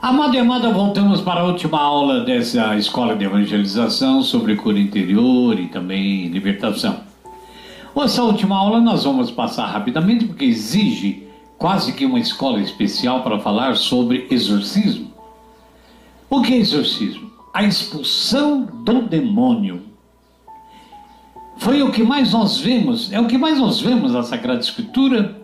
Amado e amada, voltamos para a última aula dessa escola de evangelização sobre cura interior e também libertação. Essa última aula nós vamos passar rapidamente porque exige quase que uma escola especial para falar sobre exorcismo. O que é exorcismo? A expulsão do demônio. Foi o que mais nós vemos, é o que mais nós vemos na Sagrada Escritura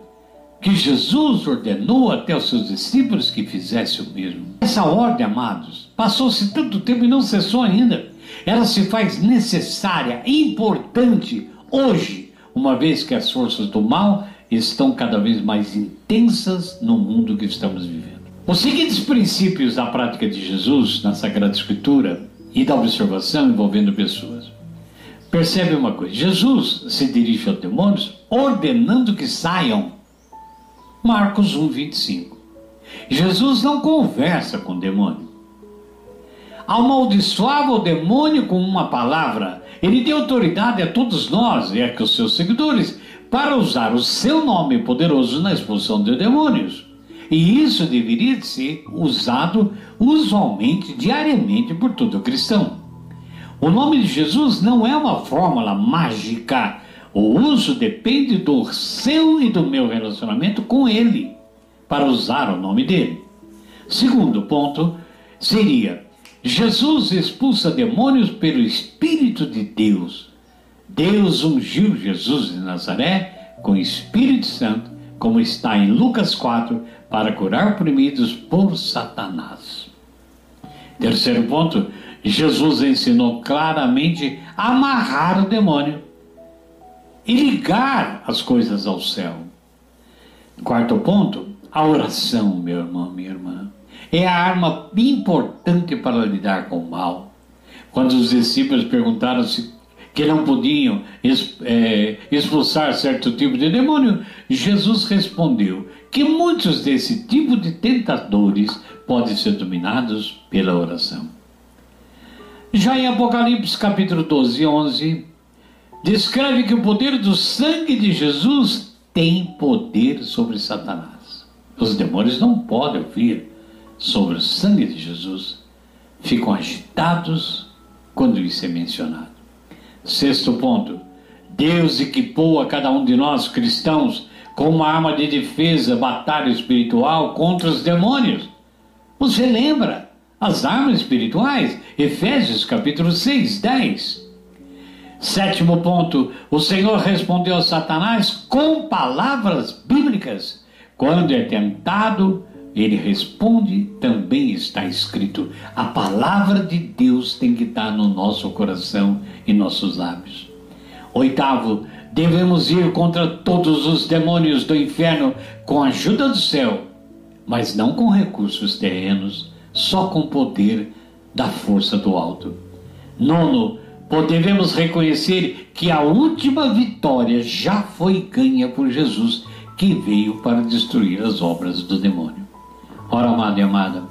que Jesus ordenou até os seus discípulos que fizesse o mesmo. Essa ordem, amados, passou-se tanto tempo e não cessou ainda. Ela se faz necessária, importante hoje, uma vez que as forças do mal estão cada vez mais intensas no mundo que estamos vivendo. Os seguintes princípios da prática de Jesus na Sagrada Escritura e da observação envolvendo pessoas. Percebe uma coisa: Jesus se dirige aos demônios ordenando que saiam Marcos 1, 25. Jesus não conversa com o demônio. Amaldiçoava o demônio com uma palavra. Ele deu autoridade a todos nós e a seus seguidores para usar o seu nome poderoso na expulsão de demônios. E isso deveria ser usado usualmente, diariamente, por todo cristão. O nome de Jesus não é uma fórmula mágica o uso depende do seu e do meu relacionamento com Ele, para usar o nome dele. Segundo ponto seria: Jesus expulsa demônios pelo Espírito de Deus. Deus ungiu Jesus de Nazaré com o Espírito Santo, como está em Lucas 4, para curar oprimidos por Satanás. Terceiro ponto: Jesus ensinou claramente a amarrar o demônio e ligar as coisas ao céu. Quarto ponto, a oração, meu irmão, minha irmã, é a arma importante para lidar com o mal. Quando os discípulos perguntaram se que não podiam é, expulsar certo tipo de demônio, Jesus respondeu que muitos desse tipo de tentadores podem ser dominados pela oração. Já em Apocalipse capítulo 12, 11, descreve que o poder do sangue de Jesus tem poder sobre Satanás. Os demônios não podem ouvir sobre o sangue de Jesus, ficam agitados quando isso é mencionado. Sexto ponto: Deus equipou a cada um de nós cristãos com uma arma de defesa, batalha espiritual contra os demônios. Você lembra as armas espirituais? Efésios capítulo 6, 10. Sétimo ponto: o Senhor respondeu a Satanás com palavras bíblicas. Quando é tentado, ele responde, também está escrito. A palavra de Deus tem que estar no nosso coração e nossos lábios. Oitavo, devemos ir contra todos os demônios do inferno com a ajuda do céu, mas não com recursos terrenos, só com o poder da força do alto. Nono, podemos reconhecer que a última vitória já foi ganha por Jesus, que veio para destruir as obras do demônio. Ora, amado e amada,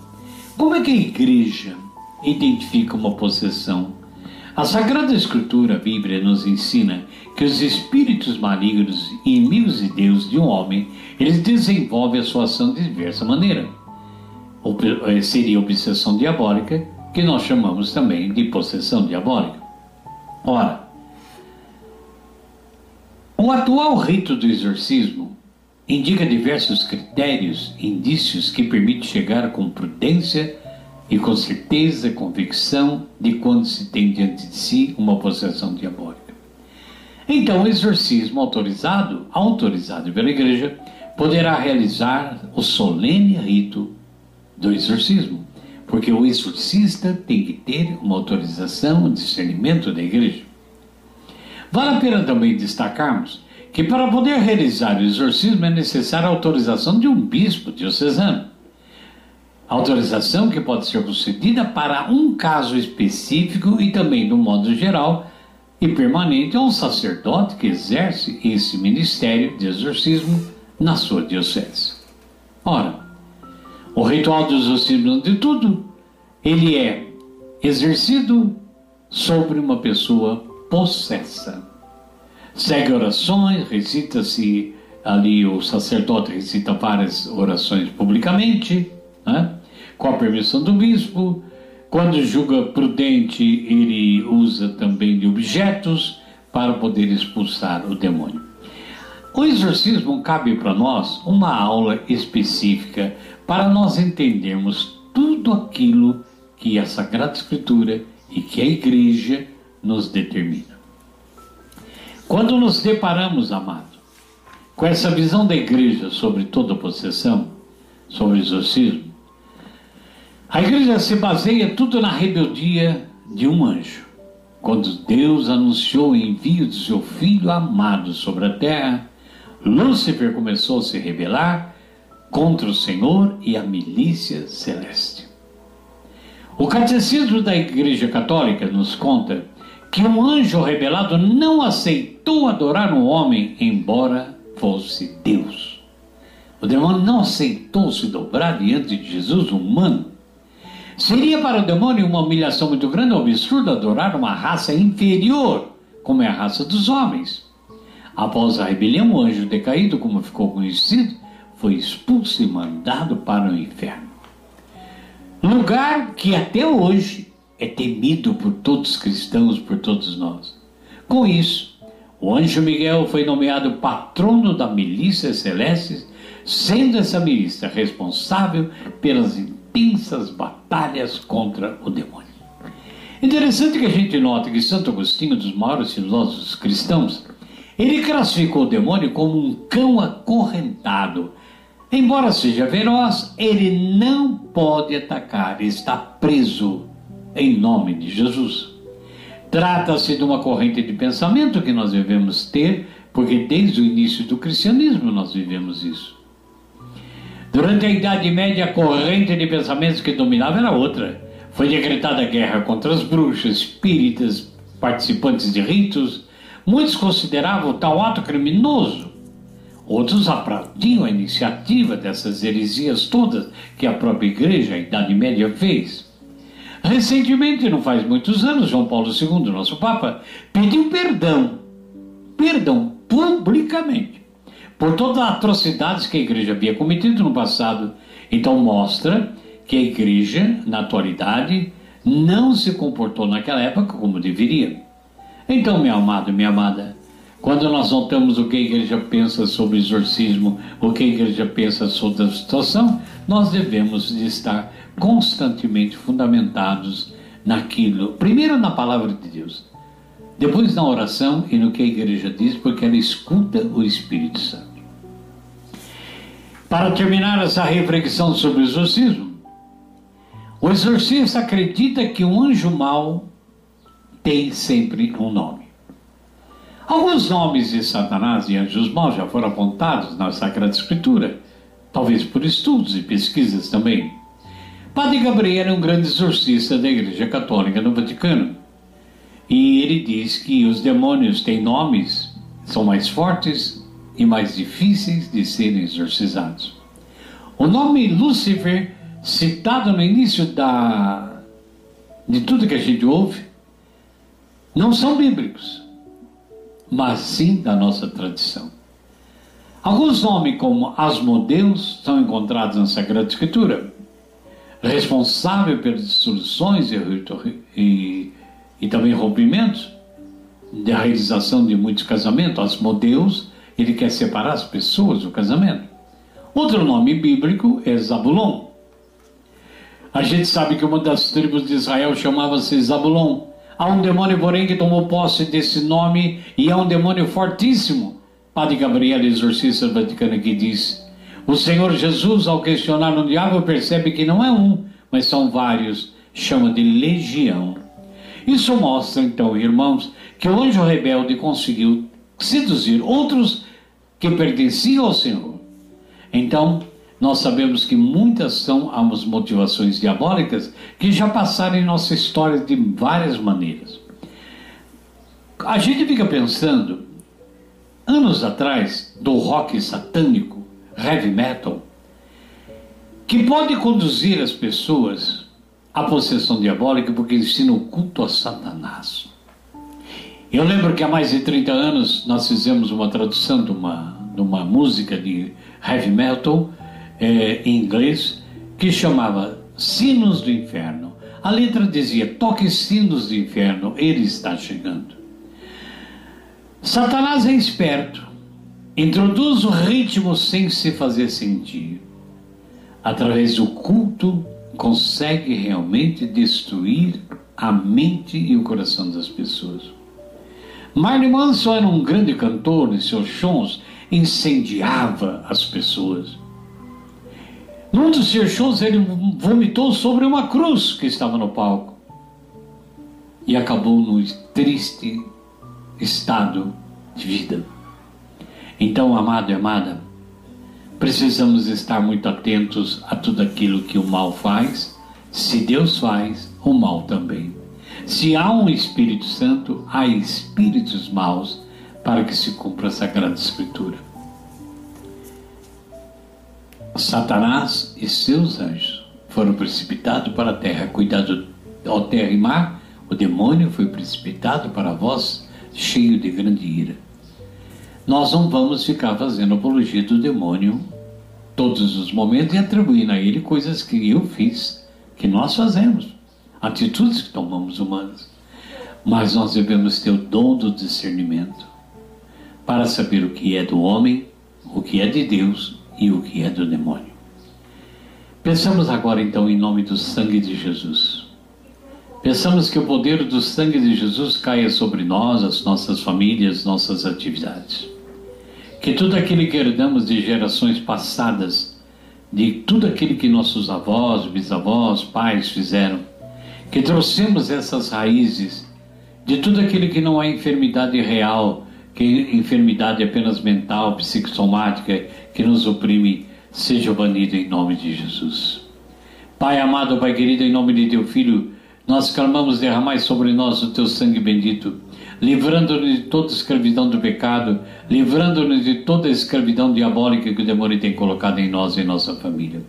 como é que a igreja identifica uma possessão? A Sagrada Escritura, a Bíblia, nos ensina que os espíritos malignos e inimigos de Deus de um homem, eles desenvolvem a sua ação de diversa maneira. Eh, seria obsessão diabólica, que nós chamamos também de possessão diabólica. Ora, o atual rito do exorcismo indica diversos critérios, indícios que permitem chegar com prudência e com certeza, convicção de quando se tem diante de si uma possessão diabólica. Então, o exorcismo autorizado, autorizado pela Igreja, poderá realizar o solene rito do exorcismo porque o exorcista tem que ter uma autorização, um discernimento da igreja. Vale a pena também destacarmos que para poder realizar o exorcismo é necessária a autorização de um bispo diocesano. Autorização que pode ser concedida para um caso específico e também, no modo geral e permanente, a um sacerdote que exerce esse ministério de exorcismo na sua diocese. Ora, o ritual do exorcismo de tudo, ele é exercido sobre uma pessoa possessa. Segue orações, recita-se ali, o sacerdote recita várias orações publicamente, né? com a permissão do bispo. Quando julga prudente, ele usa também de objetos para poder expulsar o demônio. O exorcismo cabe para nós uma aula específica para nós entendermos tudo aquilo que a Sagrada Escritura e que a Igreja nos determina. Quando nos deparamos, amado, com essa visão da Igreja sobre toda possessão, sobre exorcismo, a Igreja se baseia tudo na rebeldia de um anjo. Quando Deus anunciou o envio de seu Filho amado sobre a terra, Lúcifer começou a se rebelar contra o Senhor e a milícia celeste. O Catecismo da Igreja Católica nos conta que um anjo rebelado não aceitou adorar um homem, embora fosse Deus. O demônio não aceitou se dobrar diante de Jesus humano. Seria para o demônio uma humilhação muito grande, um absurdo adorar uma raça inferior, como é a raça dos homens. Após a rebelião, o anjo decaído, como ficou conhecido, foi expulso e mandado para o inferno. Lugar que até hoje é temido por todos os cristãos, por todos nós. Com isso, o anjo Miguel foi nomeado patrono da milícia celeste, sendo essa milícia responsável pelas intensas batalhas contra o demônio. Interessante que a gente note que Santo Agostinho, dos maiores filósofos cristãos, ele classificou o demônio como um cão acorrentado. Embora seja veloz, ele não pode atacar, está preso em nome de Jesus. Trata-se de uma corrente de pensamento que nós devemos ter, porque desde o início do cristianismo nós vivemos isso. Durante a Idade Média, a corrente de pensamentos que dominava era outra. Foi decretada guerra contra as bruxas, espíritas, participantes de ritos, Muitos consideravam tal ato criminoso. Outros aplaudiam a iniciativa dessas heresias todas que a própria Igreja, a Idade Média, fez. Recentemente, não faz muitos anos, João Paulo II, nosso Papa, pediu perdão, perdão publicamente, por todas as atrocidades que a Igreja havia cometido no passado. Então mostra que a Igreja, na atualidade, não se comportou naquela época como deveria. Então, meu amado, minha amada, quando nós notamos o que a igreja pensa sobre exorcismo, o que a igreja pensa sobre a situação, nós devemos de estar constantemente fundamentados naquilo, primeiro na palavra de Deus, depois na oração e no que a igreja diz, porque ela escuta o Espírito Santo. Para terminar essa reflexão sobre o exorcismo, o exorcista acredita que um anjo mau tem sempre um nome. Alguns nomes de Satanás e anjos maus já foram apontados na Sagrada Escritura, talvez por estudos e pesquisas também. Padre Gabriel é um grande exorcista da Igreja Católica no Vaticano. E ele diz que os demônios têm nomes, são mais fortes e mais difíceis de serem exorcizados. O nome Lúcifer, citado no início da, de tudo que a gente ouve, não são bíblicos, mas sim da nossa tradição. Alguns nomes, como Asmodeus, são encontrados na Sagrada Escritura. Responsável pelas dissoluções e, e, e também rompimentos, da realização de muitos casamentos. Asmodeus, ele quer separar as pessoas do casamento. Outro nome bíblico é Zabulon. A gente sabe que uma das tribos de Israel chamava-se Zabulon Há um demônio, porém, que tomou posse desse nome e é um demônio fortíssimo. Padre Gabriel, exorcista vaticano, que diz: O Senhor Jesus, ao questionar o diabo, percebe que não é um, mas são vários, chama de legião. Isso mostra, então, irmãos, que o anjo rebelde conseguiu seduzir outros que pertenciam ao Senhor. Então, nós sabemos que muitas são as motivações diabólicas que já passaram em nossa história de várias maneiras. A gente fica pensando, anos atrás, do rock satânico, heavy metal, que pode conduzir as pessoas à possessão diabólica porque ensina o culto a Satanás. Eu lembro que há mais de 30 anos nós fizemos uma tradução de uma, de uma música de heavy metal é, em inglês que chamava sinos do inferno. A letra dizia: toque sinos do inferno, ele está chegando. Satanás é esperto, introduz o ritmo sem se fazer sentir. Através do culto, consegue realmente destruir a mente e o coração das pessoas. Marley Manson era um grande cantor, em seus shows incendiava as pessoas. Num dos seus shows, ele vomitou sobre uma cruz que estava no palco e acabou no triste estado de vida. Então, amado e amada, precisamos estar muito atentos a tudo aquilo que o mal faz. Se Deus faz, o mal também. Se há um Espírito Santo, há espíritos maus para que se cumpra a Sagrada Escritura. Satanás e seus anjos foram precipitados para a terra. Cuidado, ó terra e mar, o demônio foi precipitado para vós, cheio de grande ira. Nós não vamos ficar fazendo apologia do demônio todos os momentos e atribuindo a ele coisas que eu fiz, que nós fazemos atitudes que tomamos humanas. Mas nós devemos ter o dom do discernimento para saber o que é do homem, o que é de Deus e o que é do demônio. Pensamos agora então em nome do sangue de Jesus. Pensamos que o poder do sangue de Jesus caia sobre nós, as nossas famílias, nossas atividades. Que tudo aquilo que herdamos de gerações passadas, de tudo aquilo que nossos avós, bisavós, pais fizeram, que trouxemos essas raízes de tudo aquilo que não é enfermidade real, que enfermidade apenas mental, psicossomática, que nos oprime, seja banido em nome de Jesus. Pai amado, Pai querido, em nome de teu Filho, nós clamamos derramar sobre nós o teu sangue bendito, livrando-nos de toda escravidão do pecado, livrando-nos de toda escravidão diabólica que o demônio tem colocado em nós e em nossa família.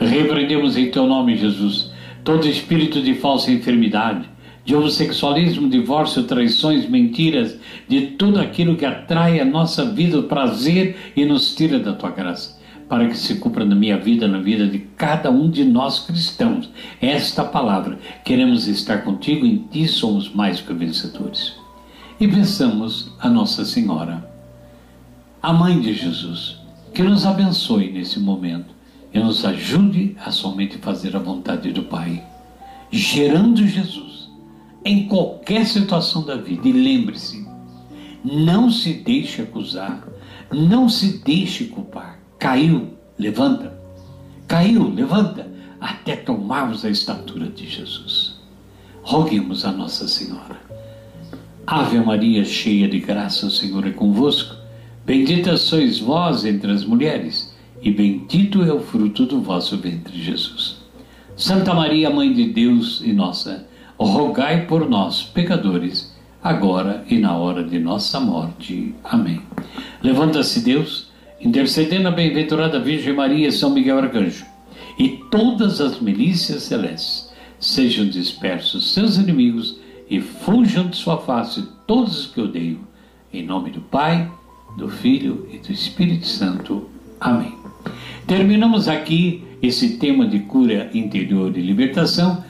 Repreendemos em teu nome, Jesus todo espírito de falsa enfermidade, de homossexualismo, divórcio, traições, mentiras, de tudo aquilo que atrai a nossa vida, o prazer e nos tira da tua graça, para que se cumpra na minha vida, na vida de cada um de nós cristãos. Esta palavra, queremos estar contigo, em ti somos mais que vencedores. E pensamos a Nossa Senhora, a mãe de Jesus, que nos abençoe nesse momento e nos ajude a somente fazer a vontade do Pai, gerando Jesus em qualquer situação da vida. E lembre-se, não se deixe acusar, não se deixe culpar. Caiu, levanta. Caiu, levanta, até tomarmos a estatura de Jesus. Roguemos a Nossa Senhora. Ave Maria, cheia de graça, o Senhor é convosco. Bendita sois vós entre as mulheres e bendito é o fruto do vosso ventre, Jesus. Santa Maria, Mãe de Deus e nossa, rogai por nós, pecadores, agora e na hora de nossa morte. Amém. Levanta-se Deus, intercedendo a bem-aventurada Virgem Maria, São Miguel Arcanjo, e todas as milícias celestes, sejam dispersos seus inimigos e fujam de sua face todos os que odeiam. Em nome do Pai, do Filho e do Espírito Santo. Amém. Terminamos aqui esse tema de cura interior e libertação.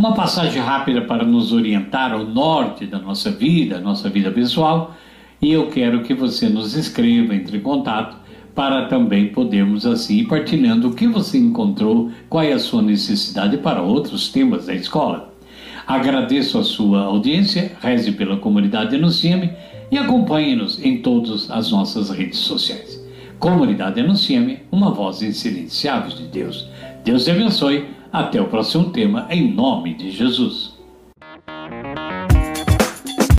Uma passagem rápida para nos orientar ao norte da nossa vida, nossa vida pessoal. E eu quero que você nos escreva, entre em contato, para também podermos assim ir partilhando o que você encontrou, qual é a sua necessidade para outros temas da escola. Agradeço a sua audiência, reze pela comunidade Anuncia-me e acompanhe-nos em todas as nossas redes sociais. Comunidade Anuncia-me, uma voz insilenciável de Deus. Deus te abençoe. Até o próximo tema, em nome de Jesus.